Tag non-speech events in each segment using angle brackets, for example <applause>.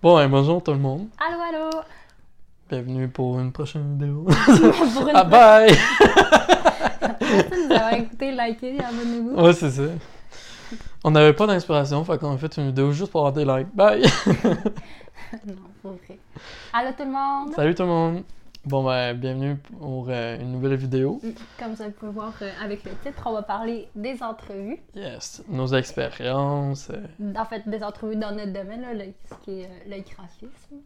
Bon, bonjour tout le monde. Allô, allô! Bienvenue pour une prochaine vidéo. <laughs> Pour une <laughs> ah bye! Merci de nous avoir écouté, liké, abonnez-vous. ouais, c'est ça. On n'avait pas d'inspiration, fait qu'on a fait une vidéo juste pour avoir des likes. Bye! <laughs> non, pour vrai. Allô tout le monde! Salut tout le monde! Bon, ben, bienvenue pour euh, une nouvelle vidéo. Mm, Comme vous pouvez voir euh, avec le titre, on va parler des entrevues. Yes, nos expériences. euh, En fait, des entrevues dans notre domaine, là, le- ce qui est le graphisme.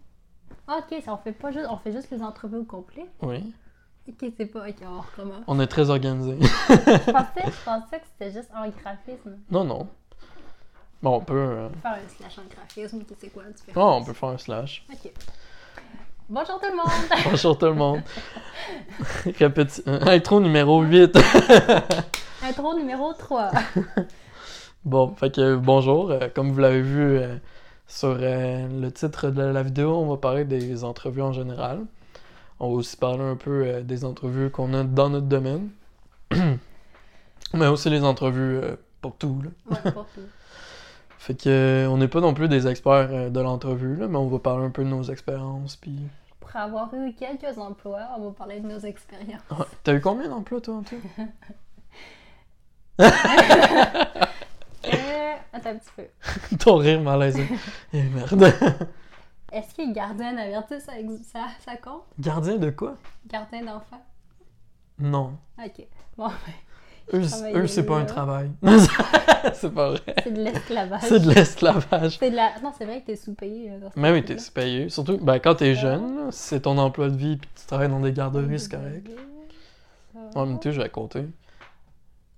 Ah, ok, ça, on fait pas juste, on fait juste les entrevues au complet. oui. Ok, c'est pas, ok, on recommence. On est très organisés. je <laughs> pensais, je pensais que c'était juste en graphisme. non, non. Bon, on peut. euh, Faire un slash en graphisme, ok, c'est quoi la Oh, différence? on peut faire un slash. Ok. Bonjour tout le monde! <laughs> Bonjour tout le monde. <laughs> Répéti- euh, Intro numéro 8. <laughs> Intro numéro 3. Bon, fait que bonjour. euh, comme vous l'avez vu euh, sur euh, le titre de la vidéo, on va parler des entrevues en général. On va aussi parler un peu euh, des entrevues qu'on a dans notre domaine. <clears throat> Mais aussi les entrevues euh, pour tout. Là. Ouais, pour tout. Fait que euh, on n'est pas non plus des experts euh, de l'entrevue, mais on va parler un peu de nos expériences. Puis... Pour avoir eu quelques emplois, on va parler de nos expériences. T'as eu combien d'emplois toi en tout? <laughs> Euh, attends un petit peu. <laughs> Ton rire malaisé. Eh merde. <laughs> Est-ce que gardien ça, ex- ça, ça compte? Gardien de quoi? Gardien d'enfant? Non. Ok. Bon, ben, Eux, c'est pas un travail. <laughs> c'est pas vrai. c'est de l'esclavage. C'est de l'esclavage. La... Non, c'est vrai que t'es sous-payé. ce Mais oui, t'es payé. Surtout, ben, quand t'es jeune, c'est ton emploi de vie puis tu travailles dans des garderies, c'est correct. En même temps, je vais compter.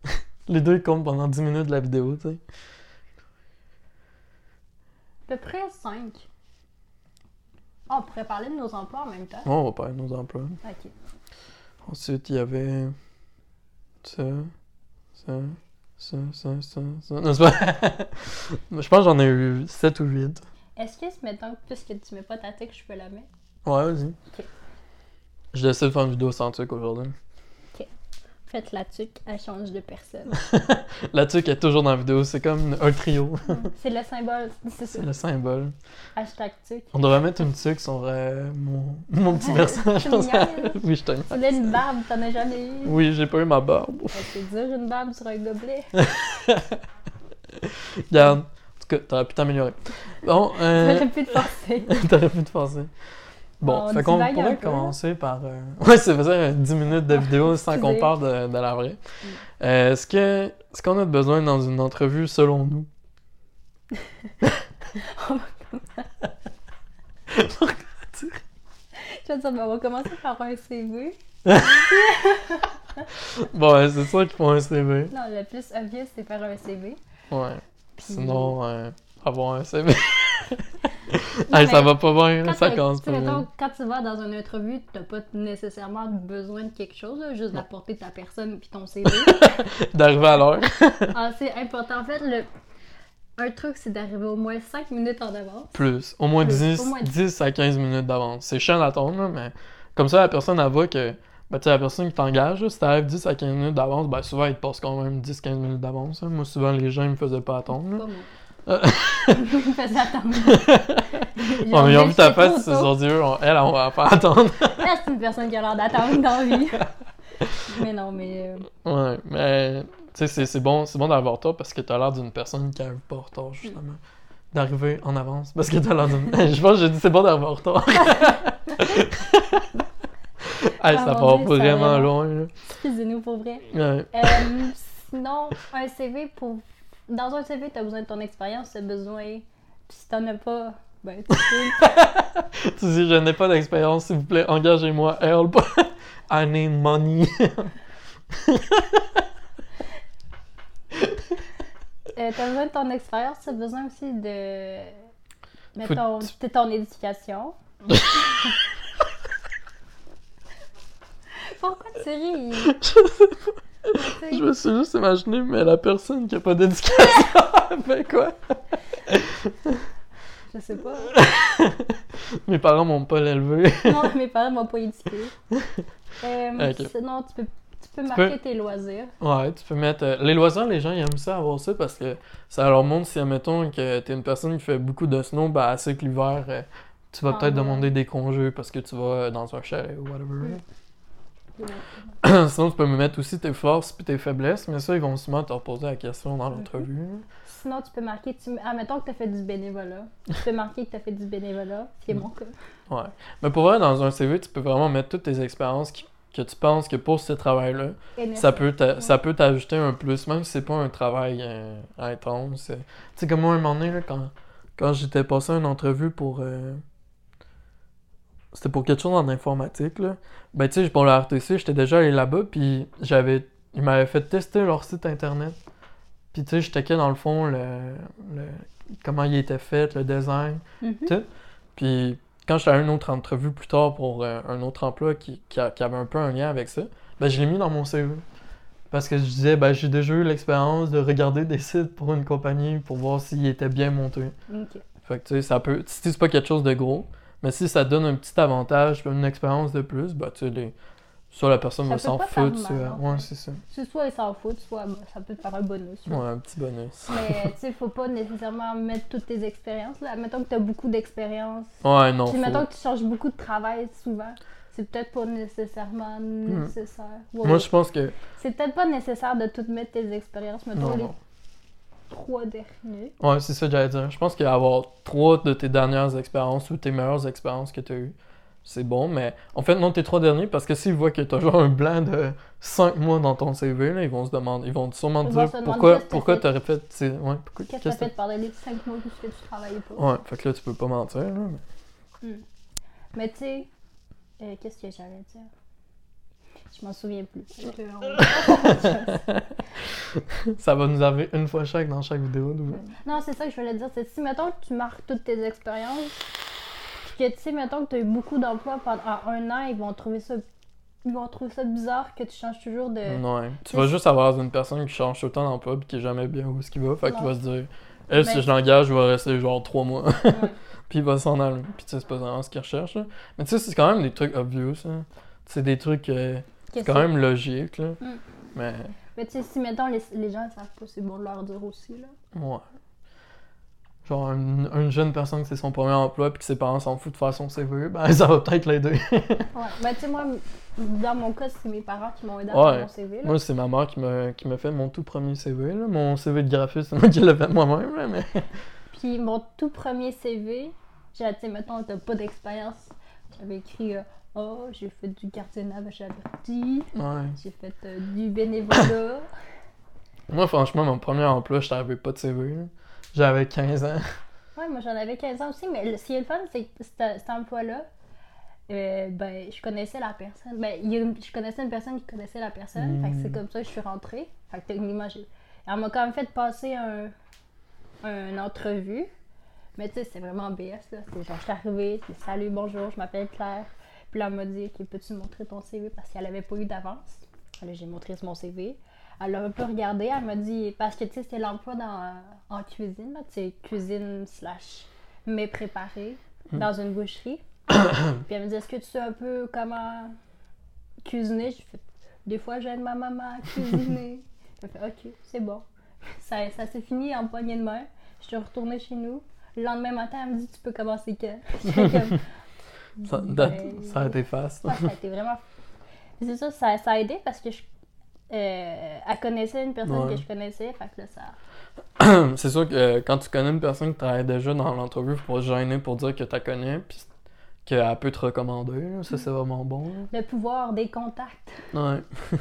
<laughs> Les deux ils comptent pendant 10 minutes de la vidéo, tu sais. À peu près 5. on pourrait parler de nos emplois en même temps. On va parler de nos emplois. Ok. Ensuite, il y avait ça, ça, ça, ça, ça, ça. Non, c'est pas... <laughs> je pense que j'en ai eu 7 ou 8. Est-ce que, mettons, puisque tu mets pas ta tic, je peux la mettre? Ouais, vas-y. Ok. Je décide de faire une vidéo sans truc aujourd'hui. Faites la tuque, elle change de personne. <laughs> La tuque est toujours dans la vidéo, c'est comme un trio. c'est le symbole, c'est ça. c'est le symbole. Hashtag tuque. On devrait mettre une tuque sur euh, mon, mon petit personnage. <laughs> <laughs> Oui, je t'aime. Tu voulais une barbe, t'en as jamais eu? Oui, j'ai pas eu ma barbe. C'est dur une barbe sur un gobelet. Regarde. En tout cas, t'aurais pu t'améliorer. Bon, euh, J'aurais pu te forcer. t'aurais pu te passer. Bon, On fait qu'on pourrait commencer par... euh, <laughs> Ouais, c'est faisait 10 minutes de vidéo sans qu'on parle de, de la vraie. Mm. Euh, est-ce que est-ce qu'on a besoin dans une entrevue selon nous? <laughs> Je veux dire, ben, on va commencer par un CV. <laughs> Bon, ouais, c'est ça qu'il faut un CV. Non, le plus obvious, c'est faire un CV. Ouais. Puis- Sinon, euh, avoir un CV. <laughs> Hey, ça va pas bien, ça commence pas bien. quand tu vas dans une entrevue, t'as pas nécessairement besoin de quelque chose, là, juste d'apporter ta personne puis ton CV. <laughs> D'arriver à l'heure. <laughs> ah, c'est important. En fait, le... un truc, c'est d'arriver au moins 5 minutes en avance. Plus. Au moins, Plus. 10, Au moins 10 à 15 minutes d'avance. C'est chiant d'attendre, là, mais comme ça, la personne, elle voit que. Ben, la personne qui t'engage, si t'arrives 10 à 15 minutes d'avance, ben, souvent, il te passe quand même 10-15 minutes d'avance. hein. Moi, souvent, les gens, ils me faisaient pas attendre. là. Pas Euh. <laughs> Attendre. Ouais, <laughs> mais ils ont vu ta face, c'est sur Dieu, on- elle, on va pas attendre. <laughs> C'est une personne qui a l'air d'attendre dans la vie. mais non, mais. euh, ouais, mais. Tu sais, c'est- c'est bon, c'est bon en retard parce que t'as l'air d'une personne qui arrive pas en retard, justement. D'arriver en avance parce que t'as l'air d'une. Je pense que j'ai dit c'est bon en retard. Hey, ça part Dieu, vraiment loin. Excusez-nous pour vrai. Ouais. Euh, sinon, un CV pour. Dans un CV, t'as besoin de ton expérience, t'as besoin. Puis si t'en as pas, ben tu <laughs> peux. Tu dis, je n'ai pas d'expérience, s'il vous plaît, engagez-moi, help. I need money. Euh, t'as besoin de ton expérience, t'as besoin aussi de. Mettons, de ton éducation. <laughs> Pourquoi tu ris? Je me suis juste imaginé, mais la personne qui a pas d'éducation, fait <laughs> quoi? Je sais pas. <laughs> Mes parents m'ont pas l'élevé. Non, mes parents m'ont pas éduqué. <laughs> Euh. Sinon, tu peux, Tu peux marquer tes loisirs. Ouais, tu peux mettre. euh, les loisirs, les gens ils aiment ça avoir ça parce que ça leur montre si, admettons, que t'es une personne qui fait beaucoup de snow, ben, elle sait que l'hiver, euh, tu vas Ah, peut-être ouais. demander des congés parce que tu vas dans un chalet ou whatever. Mm. <coughs> Sinon, tu peux me mettre aussi tes forces puis tes faiblesses, mais ça, ils vont souvent te reposer la question dans l'entrevue. Sinon, tu peux marquer. Tu... Admettons que tu as fait du bénévolat. Tu peux marquer que tu as fait du bénévolat, ce qui est mon cas. Ouais. Mais pour vrai, dans un CV, tu peux vraiment mettre toutes tes expériences qui- que tu penses que pour ce travail-là, Et ça peut t'a- Ouais. ça peut t'ajouter un plus, même si c'est pas un travail euh, intense. Tu sais, comme moi, un moment donné, là, quand, quand j'étais passé une entrevue pour. euh, C'était pour quelque chose en informatique, là. Ben, tu sais, pour le RTC, j'étais déjà allé là-bas, puis j'avais. Ils m'avaient fait tester leur site internet. Puis, tu sais, je checkais dans le fond le, le- comment il était fait, le design. Mhm. sais. Puis quand j'étais à une autre entrevue plus tard pour euh, un autre emploi qui, qui, a- qui avait un peu un lien avec ça, ben je l'ai mis dans mon CV. Parce que je disais, ben j'ai déjà eu l'expérience de regarder des sites pour une compagnie pour voir s'ils étaient bien montés. Fait que tu sais, ça peut. Si c'est pas quelque chose de gros, mais si ça donne un petit avantage, une expérience de plus, ben tu sais, les... soit la personne va s'en foutre, soit- Ouais, c'est ça. C'est soit ils s'en foutent, soit bah, ça peut te faire un bonus. Ouais, un petit bonus. Mais tu <laughs> sais, faut pas nécessairement mettre toutes tes expériences. Là. Mettons que tu as beaucoup d'expérience. Ouais, non. Puis faut- mettons que tu changes beaucoup de travail souvent. C'est peut-être pas nécessairement nécessaire. Ouais, Hmm. Moi, ouais. je pense que. C'est peut-être pas nécessaire de tout mettre tes expériences. Mettons Non, les non. Trois derniers. Ouais, c'est ça que j'allais dire. Je pense qu'avoir trois de tes dernières expériences ou tes meilleures expériences que tu as eues, c'est bon, mais en fait, non, tes trois derniers, parce que s'ils voient que tu as genre un blanc de cinq mois dans ton CV, là, ils vont se demander, ils vont sûrement te vont dire pourquoi, que pourquoi t'as tu aurais fait. Ouais, pourquoi, Qu'est-ce que qu'est-ce tu as que fait pendant les cinq mois où tu travaillais pas? Ouais, fait que là, tu peux pas mentir, là. mais- Mais tu sais, euh, qu'est-ce que j'allais dire? Je m'en souviens plus. <laughs> Ça va nous arriver une fois chaque dans chaque vidéo. non, c'est ça que je voulais dire. C'est si, mettons, que tu marques toutes tes expériences, puis que, tu sais, mettons que tu as eu beaucoup d'emplois pendant un an, ils vont trouver ça... Ils vont trouver ça bizarre que tu changes toujours de... Ouais. Tu vas juste avoir une personne qui change tout le temps d'emploi et qui est jamais bien où est-ce qu'il va. Fait qu'il va se dire, elle, si Mais- je l'engage, je vais rester genre trois mois. Ouais. <laughs> Puis il va s'en aller. Puis tu sais, c'est pas vraiment ce qu'il recherche. Là. Mais tu sais, c'est quand même des trucs obvious. hein. C'est des trucs. euh, c'est quand même logique. Là. Mm. Mais Mais tu sais, si, mettons, les, les gens ne savent pas, c'est bon de leur dire aussi, là. ouais. Genre, une, une jeune personne que c'est son premier emploi puis que ses parents s'en foutent de faire son CV, ben <laughs> ça va peut-être l'aider. Ouais. Ben, tu sais, moi, dans mon cas, c'est mes parents qui m'ont aidé à faire mon CV, là. Moi, c'est ma mère qui m'a qui m'a fait mon tout premier CV. Là. Mon CV de graphiste, c'est moi qui l'ai fait moi-même. là, Mais... <laughs> Puis mon tout premier CV, j'ai, tu sais, mettons, t'as pas d'expérience. J'avais écrit, euh, oh, j'ai fait du gardiennage à Ouais. j'ai fait euh, du bénévolat. <coughs> Moi, franchement, mon premier emploi, je n'avais pas de CV. J'avais 15 ans. ouais, moi j'en avais 15 ans aussi, mais le- ce qui est le fun, c'est que cet, emploi-là, euh, ben, je connaissais la personne. Ben, une- je connaissais une personne qui connaissait la personne, fait que c'est Mm. comme ça que je suis rentrée. Fait que techniquement. Elle m'a quand même fait passer un, une entrevue. Mais tu sais, c'est vraiment BS, là. C'est genre, je suis arrivée, salut, bonjour, je m'appelle Claire. Puis là, elle m'a dit, OK, peux-tu montrer ton CV parce qu'elle avait pas eu d'avance. Là, j'ai montré mon CV. Elle a un peu regardé, elle m'a dit, parce que tu sais, c'était l'emploi dans, en cuisine, là, tu sais, cuisine slash mets préparés dans une boucherie. <coughs> Puis elle me dit, est-ce que tu sais un peu comment cuisiner? J'ai fait, des fois, j'aide ma maman à cuisiner. <laughs> J'ai fait, OK, c'est bon. Ça, ça s'est fini en poignée de main. Je suis retournée chez nous. Le lendemain matin, elle me dit, tu peux commencer quand? <laughs> Ça, ça a été fast. Ouais, ça a été vraiment. C'est ça, ça, ça a aidé parce que je. euh, elle connaissait une personne Ouais. que je connaissais, fait que là, ça. <clears throat> c'est sûr que euh, quand tu connais une personne qui travaille déjà dans l'entrevue, faut pas se gêner pour dire que tu la connais, puis qu'elle peut te recommander. là. Ça, c'est vraiment bon. Le pouvoir des contacts. Ouais. <laughs>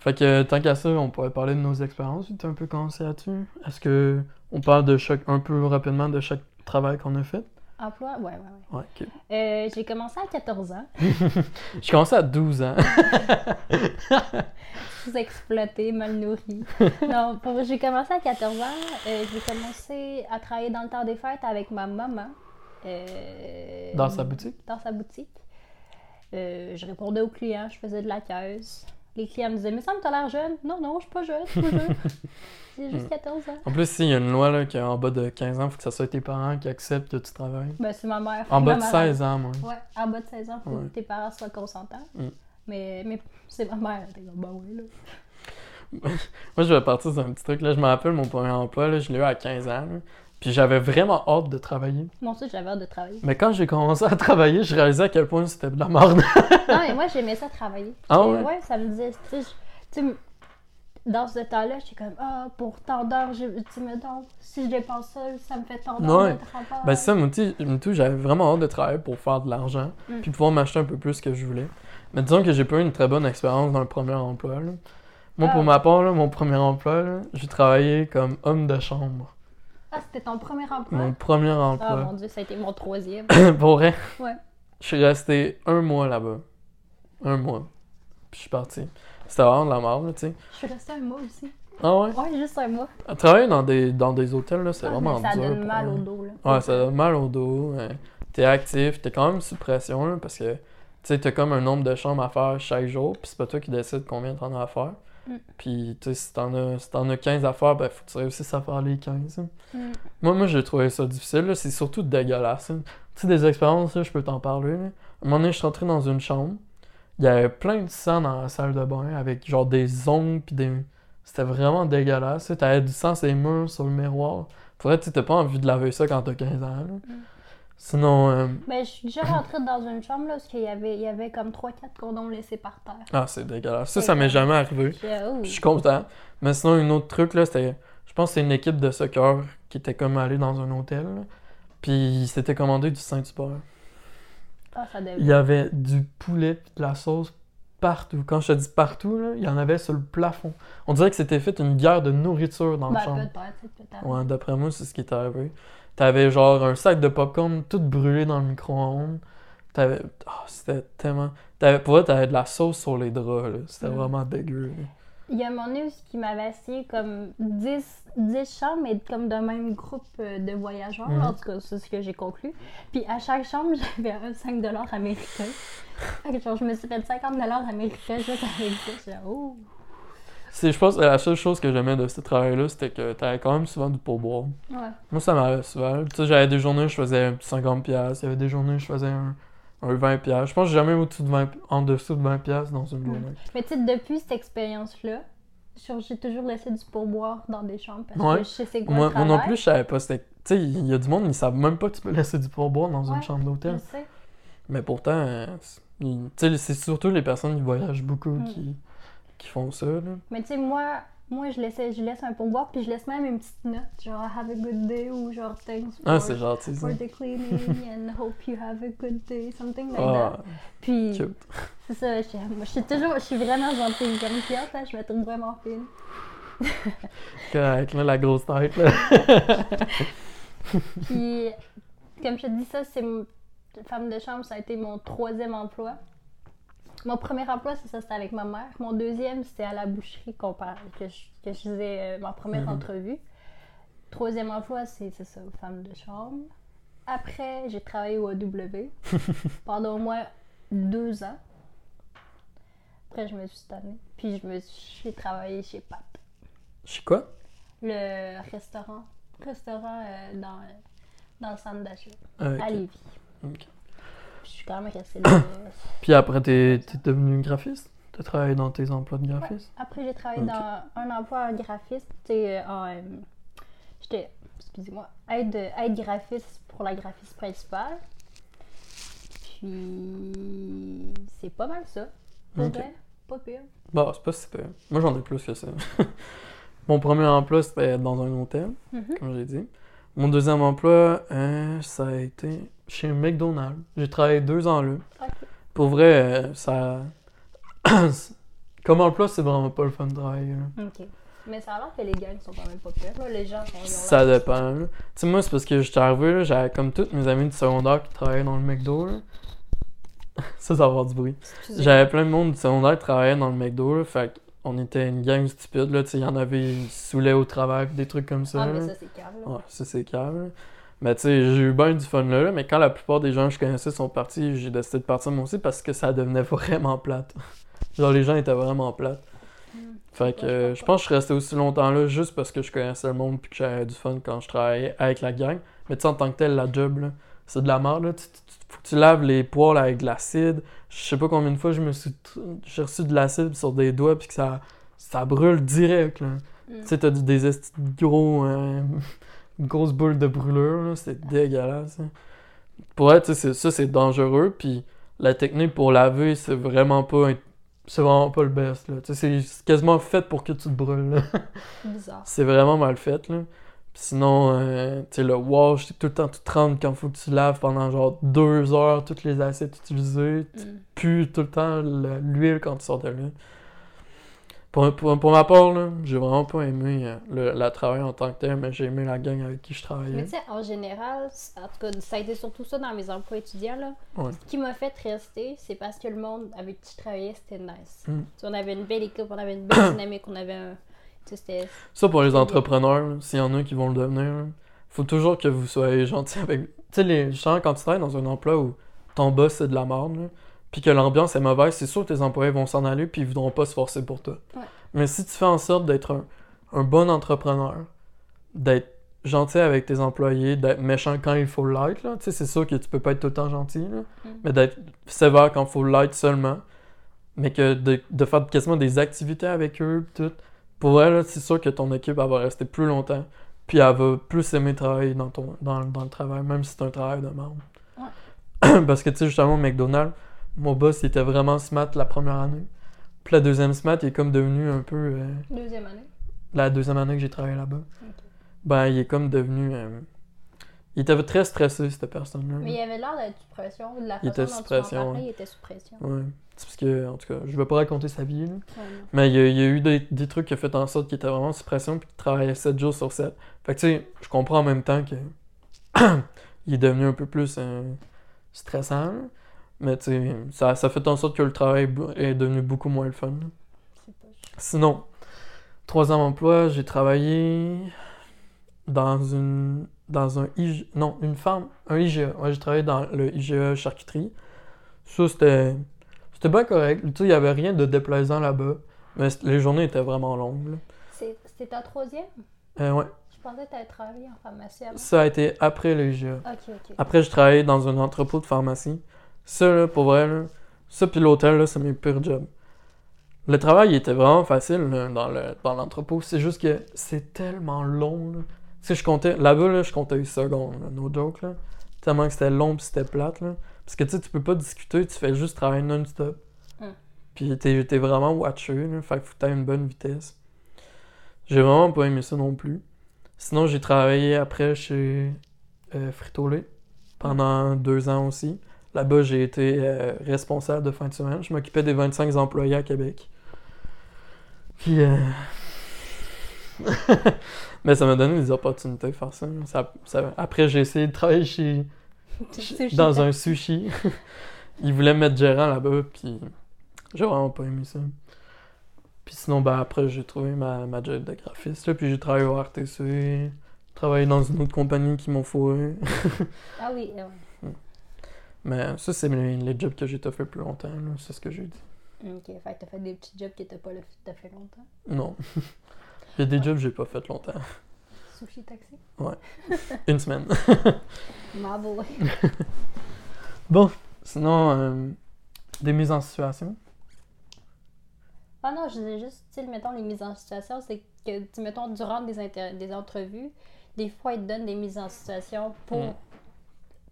fait que tant qu'à ça, on pourrait parler de nos expériences. Tu un peu commencé là-dessus? Est-ce que on parle de chaque, un peu rapidement de chaque travail qu'on a fait? Emploi, ouais, ouais, ouais. Euh, j'ai commencé à 14 ans. <laughs> <laughs> <laughs> J'ai commencé à 12 ans. Sous-exploité, mal nourri. non, j'ai commencé à 14 ans. Euh, j'ai commencé à travailler dans le temps des fêtes avec ma maman. Euh, Dans sa boutique? Dans sa boutique. Euh, je répondais aux clients, je faisais de la caisse. Les clients me disaient, mais ça me t'as l'air jeune. Non, non, je suis pas jeune, je suis pas jeune. <laughs> J'ai juste 14 ans. En plus, s'il y a une loi là, qui est en bas de 15 ans, faut que ça soit tes parents qui acceptent que tu travailles. Ben, c'est ma mère. En bas de mère, 16 ans, moi. Ouais, en bas de 16 ans, faut Ouais. que tes parents soient consentants. Mm. Mais, mais c'est ma mère. Était comme, bah oui, là. <laughs> Moi, je vais partir sur un petit truc. Là. Je me rappelle mon premier emploi, là, je l'ai eu à 15 ans. là. Puis j'avais vraiment hâte de travailler. Moi aussi, j'avais hâte de travailler. Mais quand j'ai commencé à travailler, je réalisais à quel point c'était de la merde. <laughs> non, mais moi, j'aimais ça travailler. Ah Et ouais? ça me disait, tu sais, dans ce temps-là, j'étais comme, ah, pour tant d'heures, tu sais, mettons, si je dépense ça, ça me fait tant d'heures Ouais. de travail. Ben c'est ça, moi, tout, j'avais vraiment hâte de travailler pour faire de l'argent, Mm. puis pouvoir m'acheter un peu plus que je voulais. Mais disons que j'ai pas eu une très bonne expérience dans le premier emploi. là. Moi, Ah pour ouais. ma part, là, mon premier emploi, j'ai travaillé comme homme de chambre. Ah, c'était ton premier emploi? Mon premier Ah, emploi. mon Dieu, ça a été mon troisième. <laughs> pour vrai, Ouais. je suis resté un mois là-bas. Un mois. Puis je suis parti. C'était vraiment de la merde, là, tu sais. Je suis restée un mois aussi. Ah ouais? Ouais, juste un mois. Travailler dans des, dans des hôtels, là, c'est Ah, vraiment ça dur. donne pour mal au dos, là. Ouais, ça donne mal au dos. t'es actif, t'es quand même sous pression, là, parce que, tu sais, t'as comme un nombre de chambres à faire chaque jour, puis c'est pas toi qui décides combien t'en as à faire. Mm. Puis, tu sais, si t'en as, si as 15 à faire, ben, faut que tu réussisses à faire les 15. hein. Mm. Moi, moi, j'ai trouvé ça difficile. C'est surtout dégueulasse. hein. Tu sais, des expériences, je peux t'en parler, là. À un moment donné, je suis rentré dans une chambre. Il y avait plein de sang dans la salle de bain, avec, genre, des ongles, puis des... C'était vraiment dégueulasse. tu. T'avais du sang sur les murs, sur le miroir. Faudrait, tu sais, t'as pas envie de laver ça quand t'as 15 ans, là. Sinon, euh, Ben, je suis déjà rentrée dans une chambre, là, parce qu'il y avait, il y avait comme 3-4 condoms laissés par terre. ah, c'est dégueulasse. Ça, ça m'est jamais arrivé. Euh, Je suis content. Mais sinon, un autre truc, là, c'était. Je pense que c'est une équipe de soccer qui était comme allée dans un hôtel. là. Puis ils s'étaient commandé du Saint-Hubert. Ah, ça devait. Il y avait du poulet pis de la sauce partout. Quand je te dis partout, là, il y en avait sur le plafond. On dirait que c'était fait une guerre de nourriture dans Ben, peut-être, c'est peut-être. Ouais, d'après moi, c'est ce qui est arrivé. T'avais genre un sac de popcorn tout brûlé dans le micro-ondes. T'avais. Ah, c'était tellement. T'avais... Pour vrai, t'avais de la sauce sur les draps, là. C'était Mm. vraiment dégueu. là. Il y a où ce qui m'avait assis comme 10, 10 chambres, mais comme d'un même groupe euh, de voyageurs. Mhm. En tout cas, c'est ce que j'ai conclu. Puis à chaque chambre, <laughs> j'avais un 5 américain. Fait que genre, je me suis fait 50 américains juste avec ça. Oh! C'est, je pense que la seule chose que j'aimais de ce travail-là, c'était que t'avais quand même souvent du pourboire. Ouais. Moi, ça m'arrive souvent. Tu sais, j'avais des journées où je faisais un petit 50$, piastres, il y avait des journées où je faisais un, un 20$. piastres. Je pense que j'ai jamais au-dessus de 20, en dessous de 20$ piastres dans une Mm. journée. Mais tu sais, depuis cette expérience-là, j'ai toujours laissé du pourboire dans des chambres parce Ouais. que je sais c'est quoi Moi, le moi non plus, je savais pas. Tu sais, il y a du monde, ils savent même pas que tu peux laisser du pourboire dans une chambre d'hôtel. Mais pourtant, euh, c'est surtout les personnes qui voyagent beaucoup Mm. qui, qui font ça. Là. Mais tu sais, moi, moi je, laissais, je laisse un pourboire, puis je laisse même une petite note, genre Have a good day ou genre Thanks for, Ah, c'est gentil, for the cleaning and hope you have a good day, something like Ah, that. Puis, c'est ça, je, moi, je suis toujours, je suis vraiment gentille. Comme cliente, là, je me trouve vraiment fine. <laughs> Correct, là, la grosse tête. Là. Puis, comme je te dis ça, c'est femme de chambre, ça a été mon troisième emploi. Mon premier emploi, c'est ça, c'était avec ma mère. Mon deuxième, c'était à la boucherie qu'on parle, que je, que je faisais euh, ma première Mhm. entrevue. Troisième emploi, c'est ça, femme de chambre. Après, j'ai travaillé au AW <laughs> pendant au moins deux ans. Après, je me suis tannée. Puis, je me suis travaillé chez Pat, Je sais quoi? le restaurant, restaurant euh, dans, dans le centre d'achat, Ah, à Lévis. Je suis. <coughs> Puis après, t'es, t'es devenu graphiste? T'as travaillé dans tes emplois de graphiste? Après, j'ai travaillé dans un emploi graphiste. tu sais, euh, en, euh, J'étais, excusez-moi, aide, aide graphiste pour la graphiste principale. Puis, c'est pas mal ça. Pour Ok. vrai, pas pire. Bon, c'est pas super. Moi, j'en ai plus que ça. <laughs> Mon premier emploi, c'était dans un hôtel, Mhm. comme j'ai dit. Mon deuxième emploi, euh, ça a été chez McDonald's. J'ai travaillé deux ans là. Pour vrai, euh, ça. <coughs> Comme emploi, c'est vraiment pas le fun de travailler. là. Ok. Mais ça a l'air que les gangs sont quand même pas pires. Les gens sont. Ça dépend. Tu sais, moi, c'est parce que j'étais arrivé, là, j'avais comme tous mes amis du secondaire qui travaillaient dans le McDo. là. <laughs> ça, ça va avoir du bruit. J'avais plein de monde du secondaire qui travaillait dans le McDo, là, fait qu'on était une gang stupide, là, tu sais, il y en avait, ils saoulaient au travail, des trucs comme ça. Ah, mais ça, c'est calme. là. Ouais, ça c'est calme. Mais tu sais, j'ai eu bien du fun là, mais quand la plupart des gens que je connaissais sont partis, j'ai décidé de partir moi aussi parce que ça devenait vraiment plate. <laughs> Genre les gens étaient vraiment plates. Hmm. Fait que Ouais, je euh, pense je pense que je suis resté aussi longtemps là juste parce que je connaissais le monde puis que j'avais du fun quand je travaillais avec la gang. Mais tu sais, en tant que tel, la job, là, c'est de la merde, là. Tu- tu- faut que tu laves les poils avec de l'acide. Je sais pas combien de fois je me suis... J'ai reçu de l'acide sur des doigts, puis que ça, ça brûle direct, là. Mm. Tu sais, t'as du- des gros... euh, <laughs> une grosse boule de brûlure, là. C'est dégueulasse, hein. Pour être, tu sais, c'est- ça, c'est dangereux, puis la technique pour laver, c'est vraiment pas... int- C'est vraiment pas le best, là. Tu sais, c'est- quasiment fait pour que tu te brûles. <laughs> Bizarre. C'est vraiment mal fait, là. Sinon, euh, tu sais, le wash, c'est tout le temps tout tremble quand faut que tu laves pendant genre deux heures toutes les assiettes utilisées. Tu Mm. pues tout le temps le- l'huile quand tu sors de là. Pour, pour, pour ma part, j'ai vraiment pas aimé euh, le, la travail en tant que tel, mais j'ai aimé la gang avec qui je Mais travaillais. tu sais, en général, en tout cas, ça a été surtout ça dans mes emplois étudiants. Là. Ouais. Ce qui m'a fait rester, c'est parce que le monde avec qui je travaillais, c'était nice. Mm. Sais, on avait une belle équipe, on avait une belle <coughs> dynamique, on avait un. Ça, pour les entrepreneurs, s'il y en a qui vont le devenir, faut toujours que vous soyez gentil avec. Tu sais, les... justement, quand tu travailles dans un emploi où ton boss c'est de la merde, puis que l'ambiance est mauvaise, c'est sûr que tes employés vont s'en aller puis ils voudront pas se forcer pour toi. Ouais. Mais si tu fais en sorte d'être un, un bon entrepreneur, d'être gentil avec tes employés, d'être méchant quand il faut l'être, là, tu sais, c'est sûr que tu peux pas être tout le temps gentil, là, Mm. mais d'être sévère quand il faut l'être seulement, mais que de, de faire quasiment des activités avec eux, tout, pour elle, c'est sûr que ton équipe, elle va rester plus longtemps, puis elle va plus aimer travailler dans, ton, dans, dans le travail, même si c'est un travail de merde. <clears throat> Parce que, tu sais, justement, McDonald's, mon boss, il était vraiment smart la première année. Puis la deuxième smart, il est comme devenu un peu... euh, Deuxième année. la deuxième année que j'ai travaillé là-bas. Ben, il est comme devenu... euh, il était très stressé, cette personne-là. Mais il avait l'air d'être sous pression. De la Il façon était dont sous pression, parlais, ouais. il était sous pression. Ouais. C'est parce que, en tout cas, je vais pas raconter sa vie, là. Ouais. Mais il y a, il y a eu des, des trucs qui ont fait en sorte qu'il était vraiment sous pression puis qu'il travaillait 7 jours sur 7. Fait que tu sais, je comprends en même temps que <clears throat> il est devenu un peu plus euh, stressant. Mais tu ça, ça fait en sorte que le travail est devenu beaucoup moins le fun. Sinon, troisième emploi, j'ai travaillé dans une dans un IG, non, une farm, un IGA. Ouais, j'ai travaillé dans le IGA charcuterie. Ça, c'était c'était bien correct. Tu sais, il y avait rien de déplaisant là-bas. Mais les journées étaient vraiment longues. C'était ta troisième? Euh, ouais, Je pensais que tu avais travaillé en pharmacie avant. ça a été après le IGA. Ok. Après, je travaillais dans un entrepôt de pharmacie. Ça, là, pour vrai, là, ça puis l'hôtel, là, c'est mes pires jobs. Le travail il était vraiment facile là, dans le dans l'entrepôt. C'est juste que c'est tellement long. Là. Tu je comptais, là-bas, là, je comptais les secondes, là, no joke, là. Tellement que c'était long pis c'était plate, là. Parce que, tu sais, tu peux pas discuter, tu fais juste travailler non-stop. Hum. Puis t'es t'es vraiment watché, là. Fait que faut que une bonne vitesse. J'ai vraiment pas aimé ça non plus. Sinon, j'ai travaillé après chez euh, Frito-Lay pendant deux ans aussi. Là-bas, j'ai été euh, responsable de fin de semaine. Je m'occupais des 25 employés à Québec. Puis, euh, <laughs> Mais ça m'a donné des opportunités de faire ça. Ça- ça- Après, j'ai essayé de travailler chez... Dans un sushi. <laughs> Ils voulaient me mettre gérant là-bas, puis j'ai vraiment pas aimé ça. Puis sinon, ben, après, j'ai trouvé ma, ma job de graphiste, là, puis j'ai travaillé au RTC, travaillé dans une autre compagnie qui m'ont fourré. <laughs> Ah oui, euh, Mais ça, c'est les, les jobs que j'ai fait plus longtemps, c'est ce que j'ai dit. ok. Fait que t'as fait des petits jobs qui étaient pas t'as fait longtemps? Non. <laughs> Il y a des jobs que j'ai pas fait longtemps. Sushi taxi? Une semaine. <laughs> Bravo. <laughs> Bon, sinon, euh, des mises en situation? Ah non, je disais juste, tu sais, mettons, les mises en situation, c'est que, mettons, durant des, inter- des entrevues, des fois, ils te donnent des mises en situation pour, Mm.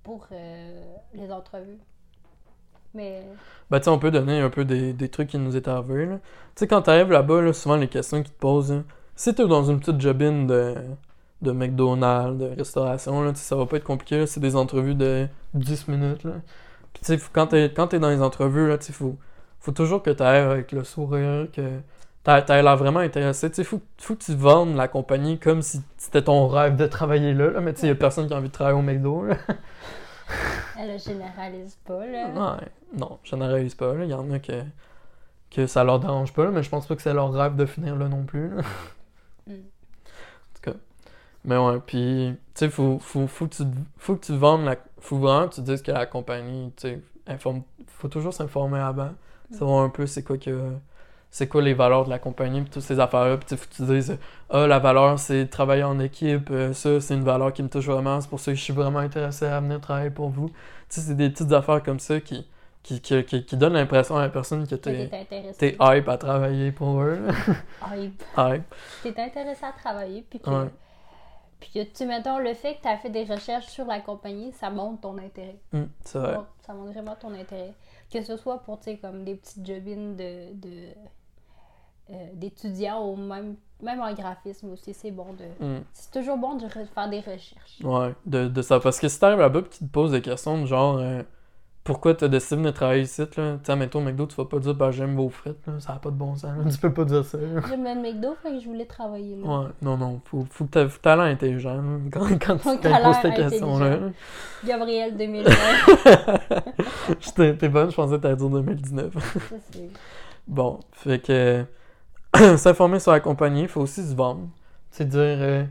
Pour euh, les entrevues. Mais, Ben, tu on peut donner un peu des, des trucs qui nous est arrivé, là. Tu sais, quand t'arrives là-bas, là, souvent, les questions qu'ils te posent, là, si t'es dans une petite jobine de, de McDonald's, de restauration, là, ça va pas être compliqué. C'est des entrevues de 10 minutes. Puis, tu sais, quand t'es, dans les entrevues, là, tu faut, faut toujours que t'ailles avec le sourire, que t'as t'as l'air vraiment intéressé. Tu sais, faut, faut que tu vendes la compagnie comme si c'était ton rêve de travailler là, là. Mais tu sais, y a personne qui a envie de travailler au McDo, là. <laughs> elle généralise pas, là. Ouais, non, je généralise pas. là. Il y en a que, que ça leur dérange pas, là, mais je pense pas que c'est leur rêve de finir là non plus. là. Mm. En tout cas. Mais ouais, puis, tu sais, faut, faut, faut, que tu, faut que tu vendes la. Faut vraiment que tu dises que la compagnie, tu sais, informe. Faut toujours s'informer avant. Mm. Savoir un peu c'est quoi que. C'est quoi les valeurs de la compagnie, puis toutes ces affaires-là. Puis faut que tu dises, ah, la valeur, c'est travailler en équipe, euh, ça, c'est une valeur qui me touche vraiment, c'est pour ça que je suis vraiment intéressé à venir travailler pour vous. Tu sais, c'est des petites affaires comme ça qui, qui, qui, qui, qui donnent l'impression à la personne que t'es t'es hype à travailler pour eux. <laughs> Hype. <laughs> hype. T'es intéressé à travailler, puis que, Ouais. puis que tu, mettons, le fait que tu as fait des recherches sur la compagnie, ça montre ton intérêt. Hum, c'est vrai. Ça montre vraiment ton intérêt. Que ce soit pour, tu sais, comme des petites jobines de, de, d'étudiants ou même, même en graphisme aussi, c'est bon de... Hum. C'est toujours bon de re- faire des recherches. Ouais, de, de ça. Parce que si t'arrives là-bas et qu'ils te posent des questions de genre euh, pourquoi t'as décidé de travailler ici, là, tu sais, mettons, McDo, tu vas pas dire bah j'aime vos frites, là, ça a pas de bon sens, là. tu peux pas dire ça. J'aime le McDo, fait que je voulais travailler là. Ouais, non, non, faut, faut que t'aies l'air intelligent là, quand, quand tu te poses ces questions-là. Gabriel 2020. <laughs> J'étais- T'es bonne, je pensais que t'allais dire 2019. Ça, c'est- Bon, fait que <coughs> s'informer sur la compagnie, faut aussi se vendre. C'est dire euh,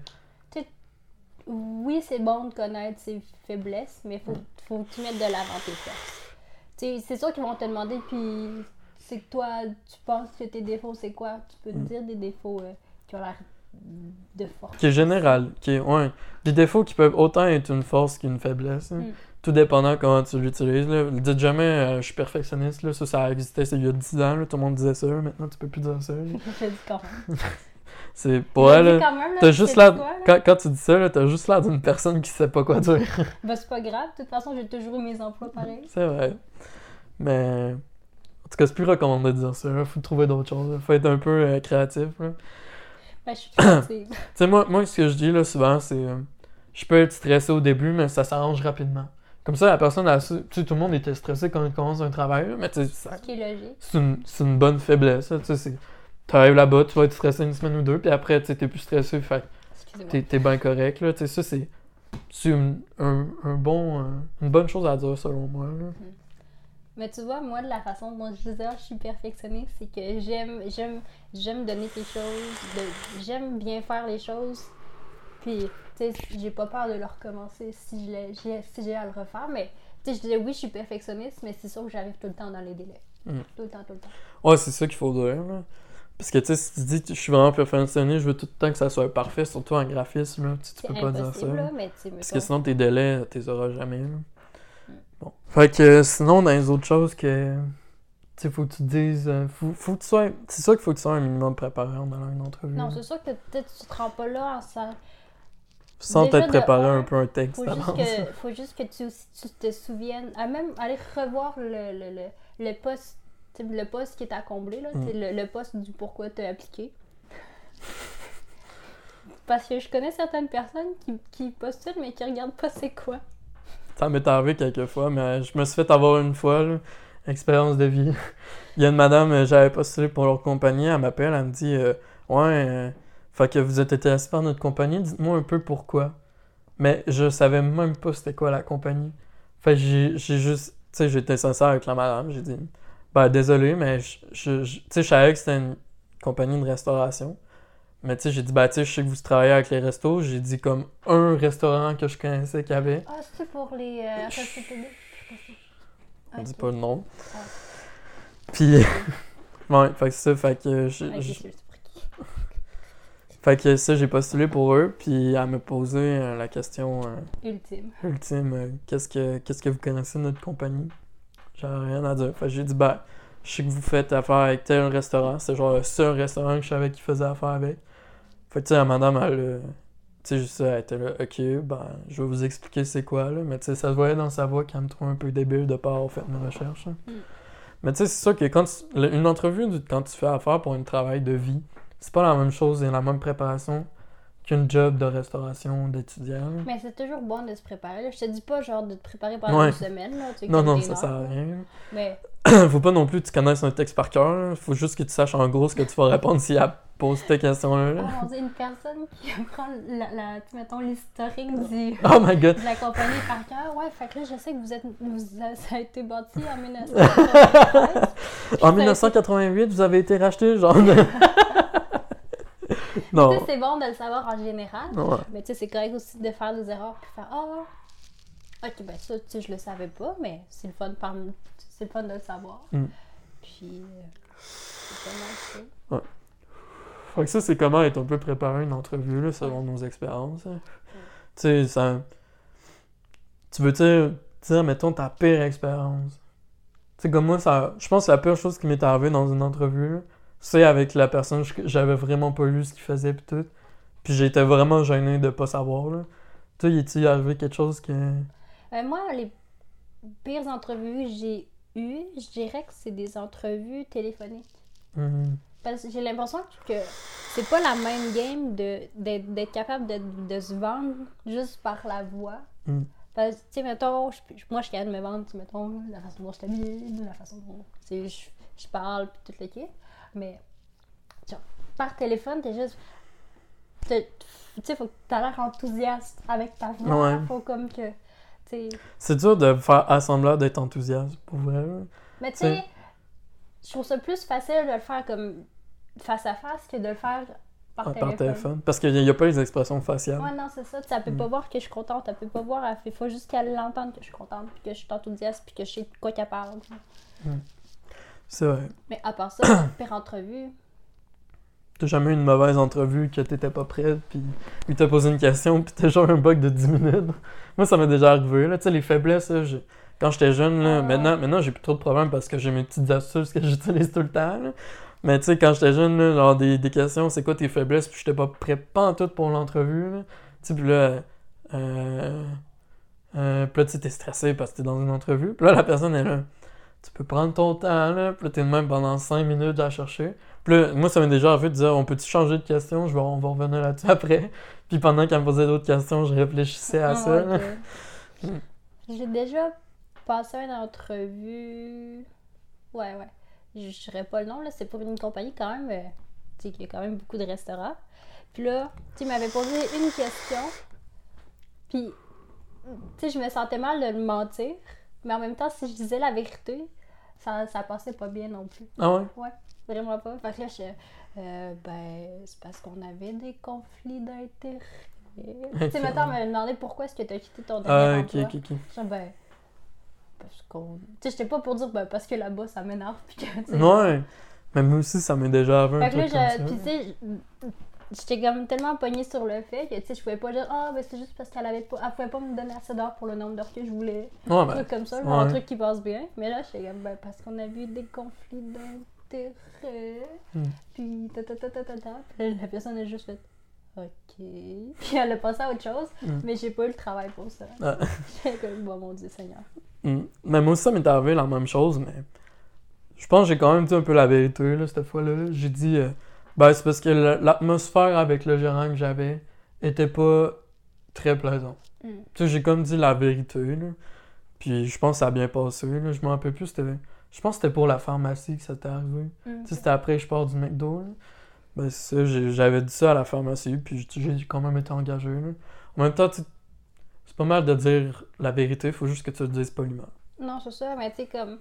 oui, c'est bon de connaître ses faiblesses, mais faut, faut que tu mettes de l'avant tes forces. C'est sûr qu'ils vont te demander, puis c'est que toi, tu penses que tes défauts, c'est quoi? Tu peux te Mm. dire des défauts euh, qui ont l'air de force. qui est général, qui est, ouais, des défauts qui peuvent autant être une force qu'une faiblesse. hein. Mm. Tout dépendant comment tu l'utilises. Dites jamais euh, je suis perfectionniste, là. ça, ça c'est il y a 10 ans, là. tout le monde disait ça, maintenant tu peux plus dire ça. <laughs> <laughs> C'est le elle, t'as tu juste là? quand, quand tu dis ça, t'as juste l'air d'une personne qui sait pas quoi dire. <laughs> Ben, c'est pas grave, de toute façon, j'ai toujours eu mes emplois pareil. c'est vrai. Mais, en tout cas, c'est plus recommandé de dire ça, là. faut trouver d'autres choses, là. faut être un peu euh, créatif. là. Ben, je suis créative. <coughs> Tu sais, moi, moi, ce que je dis là, souvent, c'est. euh, je peux être stressé au début, mais ça s'arrange rapidement. Comme ça, la personne, elle su- tu sais, tout le monde était stressé quand il commence un travail, mais tu sais, ça- Ce qui est logique. c'est une, bonne faiblesse. Tu sais, t'arrives là-bas, tu vas être stressé une semaine ou deux, puis après, tu t'es plus stressé, fait t'es, t'es bien correct. Là, tu sais, ça, c'est. C'est une, un, un bon, euh, une bonne chose à dire, selon moi. là. Mais tu vois, moi, de la façon dont je disais, je suis perfectionniste, c'est que j'aime, j'aime, j'aime donner quelque chose, de, j'aime bien faire les choses. Puis, j'ai pas peur de le recommencer si je l'ai- j'ai, si j'ai à le refaire. Mais, tu sais, je disais, oui, je suis perfectionniste, mais c'est sûr que j'arrive tout le temps dans les délais. Mm. Tout le temps, tout le temps. Ouais, c'est ça qu'il faut dire. Là. Parce que, tu sais, si tu dis, je suis vraiment perfectionniste, je veux tout le temps que ça soit parfait, surtout en graphisme, là, tu, peux pas dire ça. là. mais Parce que sinon, tes délais, tu les auras jamais. Là. Bon. Fait que sinon, dans les autres choses que. Tu faut que tu te dises. euh, faut, faut que tu sois. C'est sûr qu'il faut que tu sois un minimum préparé en allant une entrevue. Non, c'est sûr que peut-être tu te rends pas là en. Sans déjà t'être de préparé un, un peu un texte Faut juste, que, faut juste que tu, tu te souviennes, à même aller revoir le, le, le, le poste, le poste qui est à combler, là, Mm. le, le poste du pourquoi tu as appliqué. <laughs> Parce que je connais certaines personnes qui, qui postulent mais qui regardent pas c'est quoi. Ça m'est arrivé quelques fois, mais je me suis fait avoir une fois, là, expérience de vie. <laughs> Il y a une madame, euh, j'avais postulé pour leur compagnie, elle m'appelle, elle me dit euh, Ouais, euh, fait que vous êtes intéressé par notre compagnie, dites-moi un peu pourquoi. Mais je savais même pas c'était quoi la compagnie. Fait que j'ai juste, tu sais, j'étais sincère avec la madame, j'ai dit Ben désolé, mais je, je, je- tu sais, je savais que c'était une compagnie de restauration. Mais tu sais, j'ai dit, bah, tu sais, je sais que vous travaillez avec les restos. J'ai dit comme un restaurant que je connaissais qu'il y avait. Ah, c'est pour les euh? On dit pas le nom. Ah. Puis, <laughs> ouais, fait que ça, fait que, je- Ok, je- je sais pour qui. Fait que ça, j'ai postulé pour eux, puis elle m'a posé euh, la question euh, Ultime. ultime, euh, qu'est-ce que qu'est-ce que vous connaissez de notre compagnie? J'avais rien à dire. Fait que j'ai dit, ben, je sais que vous faites affaire avec tel restaurant, c'est genre le seul restaurant que je savais qui faisait affaire avec. Fait que, tu sais, la madame, elle, tu sais, juste ça, elle était là, ok, ben, je vais vous expliquer c'est quoi, là, mais tu sais, ça se voyait dans sa voix qu'elle me trouvait un peu débile de pas avoir fait mes recherches. hein. Mm. Mais tu sais, c'est sûr que quand tu- une entrevue, quand tu fais affaire pour un travail de vie, c'est pas la même chose et la même préparation qu'une job de restauration d'étudiant. Mais c'est toujours bon de se préparer. là. Je te dis pas genre de te préparer pendant Ouais. une semaine. Là, tu sais, Non, non, t'es ça sert à rien. Mais <coughs> Faut pas non plus que tu connaisses un texte par cœur. Faut juste que tu saches en gros ce que tu vas répondre si elle pose cette question-là. là. oh, on dit une personne qui prend la, mettons l'historique du <laughs> Oh my god! de la compagnie par cœur. Ouais, fait que là, je sais que vous êtes. Vous, a- ça a été bâti en <laughs> 1993. En 1988, vous avez été racheté, genre. <laughs> non. c'est bon de le savoir en général. Ouais. Mais tu sais, c'est correct aussi de faire des erreurs puis faire Ah, ok, ben ça, tu sais, je le savais pas, mais c'est le fun, par... c'est le fun de le savoir. Mm. Puis. euh, c'est pas mal Fait que ça, c'est comment être un peu préparé une entrevue, là, selon nos expériences. hein. Tu sais, ça... Tu veux dire, dire, mettons, ta pire expérience. Tu sais, comme moi, ça... je pense que la pire chose qui m'est arrivée dans une entrevue, là, c'est avec la personne, j'avais vraiment pas lu ce qu'il faisait pis tout. Puis j'étais vraiment gêné de pas savoir, là. Tu sais, il est-il arrivé quelque chose que... Euh, moi, les pires entrevues que j'ai eues, je dirais que c'est des entrevues téléphoniques. Hum, Parce que j'ai l'impression que c'est pas la même game de, d'être, capable de, de se vendre juste par la voix. Mm. Parce que, tu sais, mettons, je- moi, je suis capable de me vendre, tu mettons, la façon dont je t'habille, la façon dont je, je parle, puis tout le kit. Mais, genre, par téléphone, t'es juste. Tu sais, faut que t'as l'air enthousiaste avec ta voix. Ouais. Faut comme que. C'est dur de faire assemblant d'être enthousiaste, pour vrai. Mais tu sais, je trouve ça plus facile de le faire comme face à face que de le faire par Ah, téléphone. Par téléphone. Parce qu'il n'y a pas les expressions faciales. Ouais, non, c'est ça. Tu peut Mm. pas voir que je suis contente, elle peut pas voir, fait- faut juste qu'elle l'entende que je suis contente, puis que je suis enthousiaste, puis que je sais de quoi qu'elle parle. C'est vrai. Mais à part ça, <coughs> pire entrevue. T'as jamais eu une mauvaise entrevue que t'étais pas prête, puis il t'a posé une question, puis t'as genre un bug de 10 minutes? <laughs> Moi, ça m'est déjà arrivé, là. Tu sais, les faiblesses, là, quand j'étais jeune, là, Ah. maintenant, maintenant j'ai plus trop de problèmes parce que j'ai mes petites astuces que <laughs> j'utilise tout le temps, là. Mais tu sais, quand j'étais jeune, là, genre des, des questions, c'est quoi tes faiblesses, puis j'étais pas prêt pas en tout pour l'entrevue, là. Tu sais, puis là, euh, euh, puis là, tu sais, t'es stressé parce que t'es dans une entrevue. Puis là, la personne est là. Tu peux prendre ton temps, là. Puis là, t'es de même pendant 5 minutes à chercher. Puis là, moi, ça m'est déjà arrivé de dire on peut-tu changer de question? Je vais, On va revenir là-dessus <laughs> après. Puis pendant qu'elle me posait d'autres questions, je réfléchissais à Ah, ça. que- <laughs> J'ai déjà passé une entrevue. Ouais, ouais. Je je dirais pas le nom, là. C'est pour une compagnie quand même. euh, tu sais, qui a quand même beaucoup de restaurants. Puis là, tu m'avait posé une question. Puis, tu sais, je me sentais mal de le mentir. Mais en même temps, si je disais la vérité, ça, ça passait pas bien non plus. Ah ouais? Vraiment pas. Fait que là, je. euh, ben, c'est parce qu'on avait des conflits d'intérêts. Tu sais, maintenant, elle me demandait pourquoi est-ce que tu as quitté ton dernier Ah, ok, emploi. ok, ok. Je dis, ben, parce qu'on. Tu sais, j'étais pas pour dire, ben, parce que là-bas, ça m'énerve. Puis que. Ouais. Mais moi aussi, ça m'est déjà arrivé un que truc je- puis tu sais, j'étais comme tellement pognée sur le fait que, tu sais, je pouvais pas dire, ah, ben, c'est juste parce qu'elle avait pas. Elle pouvait pas me donner assez d'heures pour le nombre d'heures que je voulais. Ouais, Un ben, truc comme ça, genre un truc qui passe bien. Mais là, j'étais comme, ben, parce qu'on a vu des conflits d'intérêt. Hmm. Puis, ta ta ta ta ta ta. Puis la personne a juste fait, ok. Puis elle a passé à autre chose, Hmm. mais j'ai pas eu le travail pour ça. Ah. <laughs> J'étais comme, bon, mon Dieu Seigneur. Mm. Mais moi aussi, ça m'est arrivé la même chose, mais je pense que j'ai quand même dit un peu la vérité, là, cette fois-là. J'ai dit, euh, ben, c'est parce que l'atmosphère avec le gérant que j'avais était pas très plaisante. Mm. Tu sais, j'ai comme dit la vérité, là. Puis je pense que ça a bien passé, là. Je m'en rappelle plus, c'était... Je pense que c'était pour la pharmacie que ça t'est arrivé. Mm. Tu sais, c'était après que je pars du McDo, là. Ben, c'est ça, j'avais dit ça à la pharmacie, puis j'ai quand même été engagé, là. En même temps, c'est pas mal de dire la vérité, faut juste que tu le dises poliment. Non, c'est ça, mais tu sais, comme,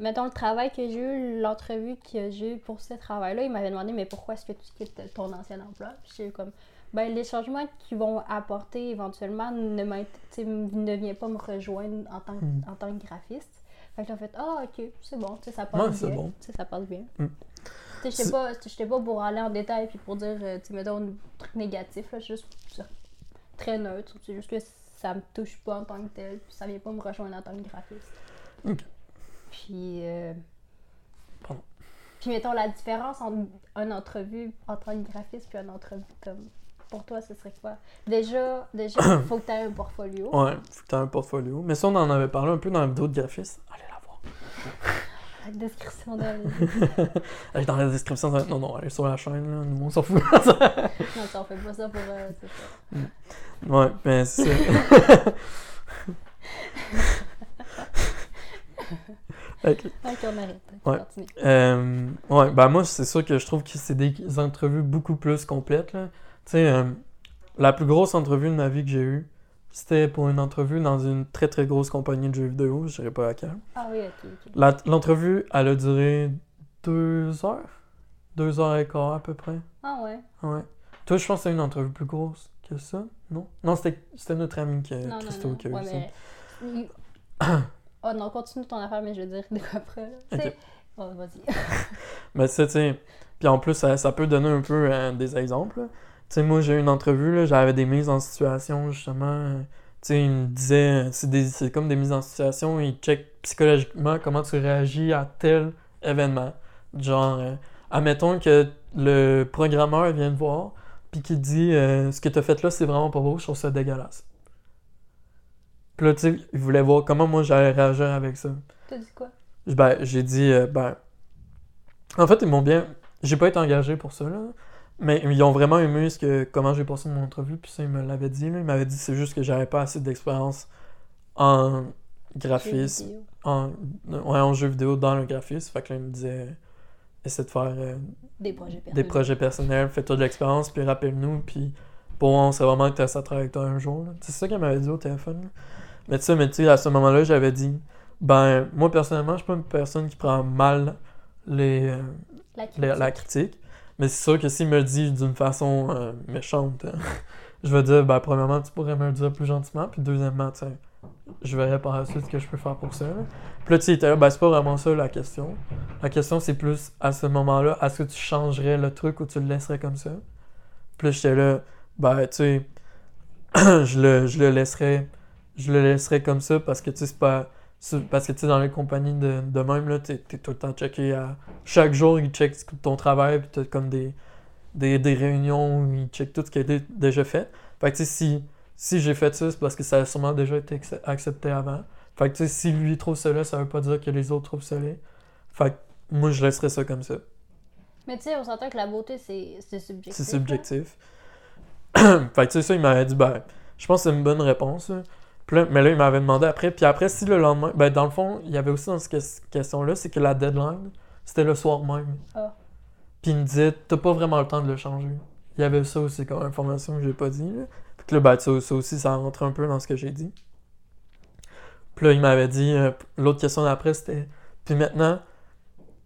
mettons le travail que j'ai eu, l'entrevue que j'ai eu pour ce travail-là, il m'avait demandé, mais pourquoi est-ce que tu quittes ton ancien emploi? Puis j'ai eu comme, ben, les changements qu'ils vont apporter éventuellement ne, ne viennent pas me rejoindre en tant, que- Mm. en tant que graphiste. Fait que j'ai fait, ah, ok, c'est bon, tu sais, ça passe Ouais, bien. c'est bon. Ça passe bien. Mm. Tu sais, pas, j'étais pas pour aller en détail puis pour dire, euh, tu mettons, un truc négatif, là, juste très neutre. C'est juste que ça me touche pas en tant que tel, puis ça vient pas me rejoindre en tant que graphiste. Puis, euh, Pardon. puis mettons la différence entre une entrevue en tant que graphiste puis une entrevue comme pour toi, ce serait quoi? Déjà, déjà, il <coughs> faut que tu aies un portfolio. Ouais, faut que tu aies un portfolio. Mais ça, on en avait parlé un peu dans la vidéo de graphiste. Allez la voir. <laughs> La description de... <laughs> Est dans la description. ça- Non, non, elle est sur la chaîne, là. Nous, on s'en fout. non, ça, on fait pas ça pour... euh, c'est ça. ouais, mais c'est <laughs> ça. Ok. Ok, on arrête. Ouais. Euh, ouais, ben moi, c'est sûr que je trouve que c'est des entrevues beaucoup plus complètes. Tu sais, euh, la plus grosse entrevue de ma vie que j'ai eue, c'était pour une entrevue dans une très très grosse compagnie de jeux vidéo, je dirais pas laquelle. Ah oui, ok, ok. La- L'entrevue, elle a duré deux heures? Deux heures et quart à peu près. Ah ouais. Ouais. Toi, je pense que c'était une entrevue plus grosse que ça, non? Non, c'était notre ami qui, Christo qui a eu Ouais, ça. mais... <clears throat> Oh non, continue ton affaire, mais je veux dire de quoi après. là. Tu Ok. sais, Oh, vas-y. <laughs> Mais ça, tu sais. Puis en plus, ça, ça peut donner un peu euh, des exemples. Tu sais, moi, j'ai eu une entrevue, là, j'avais des mises en situation, justement. euh, Tu sais, il me disait, c'est des- c'est comme des mises en situation, il check psychologiquement comment tu réagis à tel événement. Genre, euh, admettons que le programmeur vient te voir, puis qu'il te dit, euh, ce que t'as fait là, c'est vraiment pas beau, je trouve ça dégueulasse. Puis là, tu sais, il voulait voir comment moi j'allais réagir avec ça. T'as dit quoi? Ben, j'ai dit, euh, ben. En fait, ils m'ont bien. J'ai pas été engagé pour ça, là. Mais ils ont vraiment aimé ce que, comment j'ai passé mon entrevue, puis ça, ils me l'avaient dit, là. Ils m'avaient dit c'est juste que j'avais pas assez d'expérience en graphisme, en, ouais, en jeu vidéo dans le graphisme. Fait que là, ils me disaient, essaie de faire euh, Des projets personnels. des projets personnels, fais-toi de l'expérience, puis rappelle-nous, puis bon, on sait vraiment que tu as ça travailler avec toi un jour. là. C'est ça qu'elle m'avait dit au téléphone. là. Mais tu sais, mais tu à ce moment-là, j'avais dit, ben, moi personnellement, je suis pas une personne qui prend mal les, euh, La critique. la critique, mais c'est sûr que s'il me le dit d'une façon euh, méchante, hein, <laughs> je vais dire, ben, premièrement, tu pourrais me le dire plus gentiment, puis deuxièmement, tu sais, je verrai par la suite ce que je peux faire pour ça. Puis là, tu était là, ben, c'est pas vraiment ça la question. La question, c'est plus à ce moment-là, est-ce que tu changerais le truc ou tu le laisserais comme ça? Puis là, j'étais là, ben, tu sais, <clears throat> je le, je le laisserais, je le laisserais comme ça parce que, tu sais, c'est pas. Parce que, tu sais, dans les compagnies de, de même, là, t'es t'es tout le temps checké à. Chaque jour, ils checkent ton travail, puis t'as comme des, des, des réunions où ils checkent tout ce qui a été déjà fait. Fait que, tu sais, si, si j'ai fait ça, c'est parce que ça a sûrement déjà été acce- accepté avant. Fait que, tu sais, si lui trouve là, ça veut pas dire que les autres trouvent laid. Fait que, moi, je laisserais ça comme ça. Mais tu sais, on s'entend que la beauté, c'est subjectif. C'est subjectif. <clears throat> fait que, tu sais, ça, il m'avait dit, ben, je pense que c'est une bonne réponse. Puis là- mais là, il m'avait demandé après. Puis après, si le lendemain. Ben, dans le fond, il y avait aussi dans cette ques- question-là, c'est que la deadline, c'était le soir même. Ah. Puis il me disait, t'as pas vraiment le temps de le changer. Il y avait ça aussi comme information que j'ai pas dit. Là. Puis que là, ben, ça, ça aussi, ça rentre un peu dans ce que j'ai dit. Puis là, il m'avait dit, euh, l'autre question d'après, c'était, puis maintenant,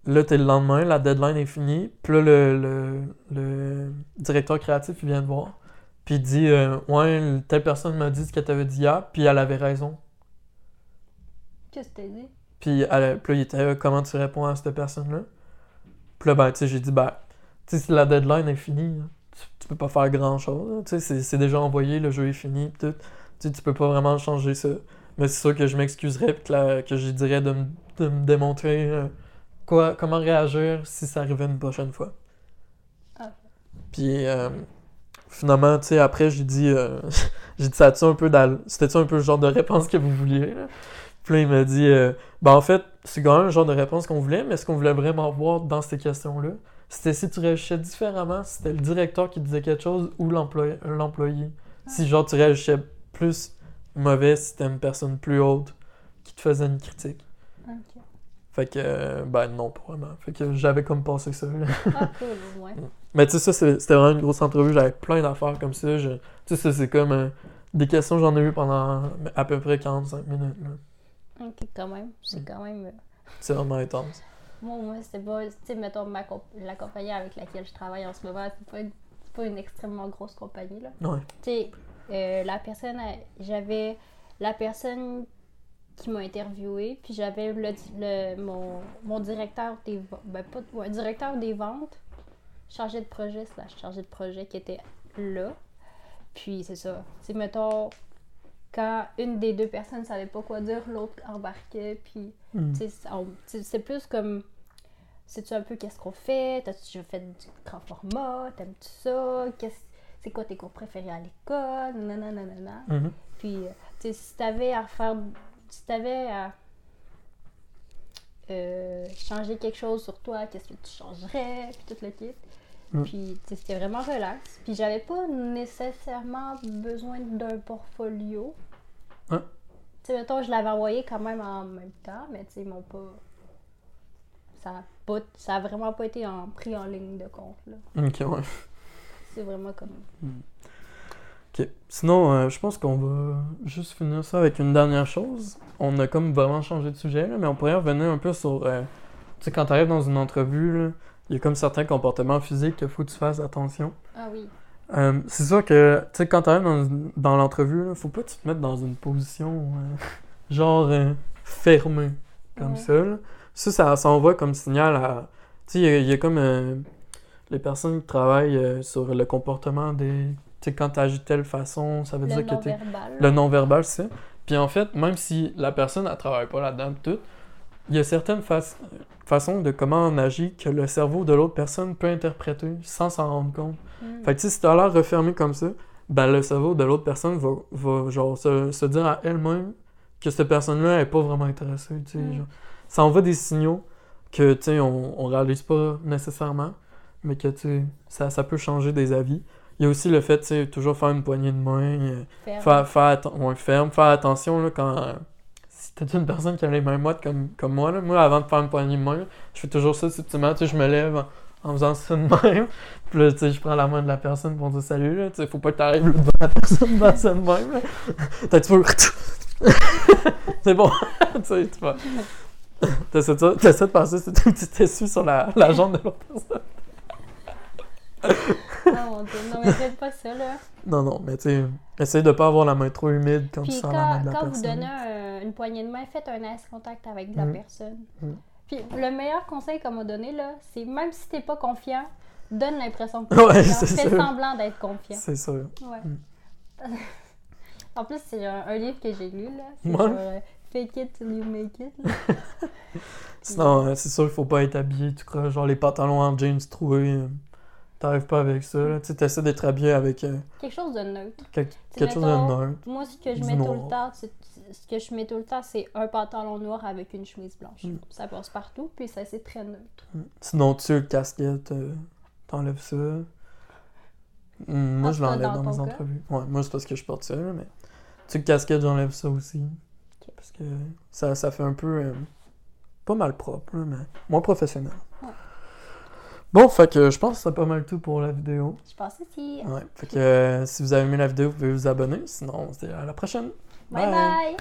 là, t'es le lendemain, la deadline est finie. Puis là, le, le, le directeur créatif, il vient te voir. Puis il dit, euh, ouais, telle personne m'a dit ce qu'elle t'avait dit hier, puis elle avait raison. Qu'est-ce que t'as dit? Puis, elle, puis là, il était là, comment tu réponds à cette personne-là? Puis là, ben, tu sais, j'ai dit, ben, tu sais, si la deadline est finie, là, tu, tu peux pas faire grand-chose. là. Tu sais, c'est- déjà envoyé, le jeu est fini, pis tout. Tu sais, tu peux pas vraiment changer ça. Mais c'est sûr que je m'excuserais, puis que, la- que je dirais de, me- de me démontrer euh, quoi, comment réagir si ça arrivait une prochaine fois. Ah. Puis, euh, finalement, tu sais, après, j'ai dit, euh, <laughs> j'ai dit, ça a-tu un peu dans- c'était-tu un peu le genre de réponse que vous vouliez, là? Puis là, il m'a dit, euh, ben en fait, c'est quand même le genre de réponse qu'on voulait, mais ce qu'on voulait vraiment voir dans ces questions-là, c'était si tu réagissais différemment, si c'était le directeur qui disait quelque chose ou l'employé. l'employé. Si genre tu réagissais plus mauvais si c'était une personne plus haute qui te faisait une critique. Fait que, euh, ben non, pas vraiment. Fait que j'avais comme passé ça. Ah, cool, moins. <laughs> Mais tu sais, ça, c'est- c'était vraiment une grosse entrevue. J'avais plein d'affaires comme ça. Je- Tu sais, c'est comme euh, des questions, j'en ai eu pendant à peu près 45 minutes. là. Ok, quand même. C'est Mm. quand même. euh, C'est vraiment intense. Moi, moi c'était pas. Tu sais, mettons, ma comp- la compagnie avec laquelle je travaille en ce moment, c'est pas, une- c'est pas une extrêmement grosse compagnie, là. Ouais. Tu sais, euh, la personne. J'avais la personne qui m'a interviewé, puis j'avais le, le- mon, mon directeur des ventes. Ben, pas. Ouais, directeur des ventes, chargé de projet, slash chargé de projet qui était là. Puis c'est ça. Sais, mettons, quand une des deux personnes savait pas quoi dire, l'autre embarquait, puis. Mm. Sais, c'est- c'est plus comme. Sais-tu un peu qu'est-ce qu'on fait? T'as-tu déjà fait du grand format? T'aimes-tu ça? Qu'est-ce- C'est quoi tes cours préférés à l'école? Nanana, nanana. Mhm. Puis, euh, tu sais, si t'avais à faire. Si t'avais à. euh, changer quelque chose sur toi, qu'est-ce que tu changerais? Puis tout le kit. Mm. Puis, tu c'était vraiment relax. Puis, j'avais pas nécessairement besoin d'un portfolio. Ouais. Tu sais, mettons, je l'avais envoyé quand même en même temps, mais tu sais, ils m'ont pas. Ça a, pas... ça a vraiment pas été en... pris en ligne de compte, là. Ok, ouais. C'est vraiment comme. Ok. Sinon, euh, je pense qu'on va juste finir ça avec une dernière chose. On a comme vraiment changé de sujet, là, mais on pourrait revenir un peu sur. euh, tu sais, quand tu arrives dans une entrevue, là, il y a comme certains comportements physiques qu'il faut que tu fasses attention. Ah oui. Euh, c'est sûr que, tu sais, quand tu arrives dans, dans l'entrevue, faut pas que tu te mettes dans une position <laughs> genre fermée comme Ouais. ça. là. ça, ça, ça envoie comme signal à. Tu sais, il y a- il y, a comme les personnes qui travaillent sur le comportement des. Tu sais, quand tu agis de telle façon, ça veut Le dire que tu non-verbal. le non-verbal, c'est ça. Puis en fait, même si la personne ne travaille pas là-dedans, tout, il y a certaines fa- façons de comment on agit que le cerveau de l'autre personne peut interpréter sans s'en rendre compte. Mm. Fait que si tu as l'air refermé comme ça, ben le cerveau de l'autre personne va, va genre se, se dire à elle-même que cette personne-là est pas vraiment intéressée. Tu sais, Mm. genre. Ça envoie des signaux que tu sais, on, on réalise pas nécessairement, mais que tu sais, ça, ça peut changer des avis. Il y a aussi le fait, tu sais, toujours faire une poignée de main. euh, Ferme. Faire, faire, ouais, ferme, faire attention là, quand. euh, si t'es une personne qui a les mains moites comme, comme moi, là, moi avant de faire une poignée de main, je fais toujours ça subtilement, tu sais, je me lève en, en faisant ça de même. <laughs> Puis là, tu sais, je prends la main de la personne pour dire salut, là, tu sais, faut pas que t'arrives devant la personne dans ça de même. là. <laughs> T'as tu. <laughs> C'est bon, tu sais, tu vas. T'essaies de, passer ce petit tissu sur la, la jambe de l'autre personne. Ah, mon Dieu. Non, mais faites pas ça, là. Non, non, mais tu sais, essaye de pas avoir la main trop humide quand tu Puis la main quand, de la quand vous donnez un- une poignée de main, faites un eye contact avec la Mm. personne. Mm. Puis le meilleur conseil qu'on m'a donné, là, c'est même si t'es pas confiant, donne l'impression que <laughs> Ouais, t'es confiant. c'est Fais sûr. semblant d'être confiant. C'est sûr. Ouais. Mm. <laughs> en plus, c'est un, un livre que j'ai lu, là. C'est Ouais. euh, Fake it till you make it. <laughs> Sinon, euh, c'est sûr qu'il faut pas être habillé, tu crois, genre les pantalons en jeans troués. euh, T'arrives pas avec ça, là. Tu sais, t'essaies d'être habillé avec euh, Quelque chose de neutre. quel- quelque chose de neutre. Moi, ce que je mets tout le temps, c'est ce que je mets tout le temps, c'est un pantalon noir avec une chemise blanche. Mm. Ça passe partout, puis ça c'est très neutre. Sinon, tu sais, le casquette, euh, t'enlèves ça. Hum, moi, Ah, je l'enlève dans dans mes cas? entrevues. Ouais, moi, c'est parce que je porte ça, mais. Tu le casquette, j'enlève ça aussi. Parce que ça, ça fait un peu. euh, pas mal propre, là, mais moins professionnel. Bon, fait que je pense que c'est pas mal tout pour la vidéo. Je pense aussi. Ouais, fait que euh, si vous avez aimé la vidéo, vous pouvez vous abonner. Sinon, c'est à la prochaine. bye. bye.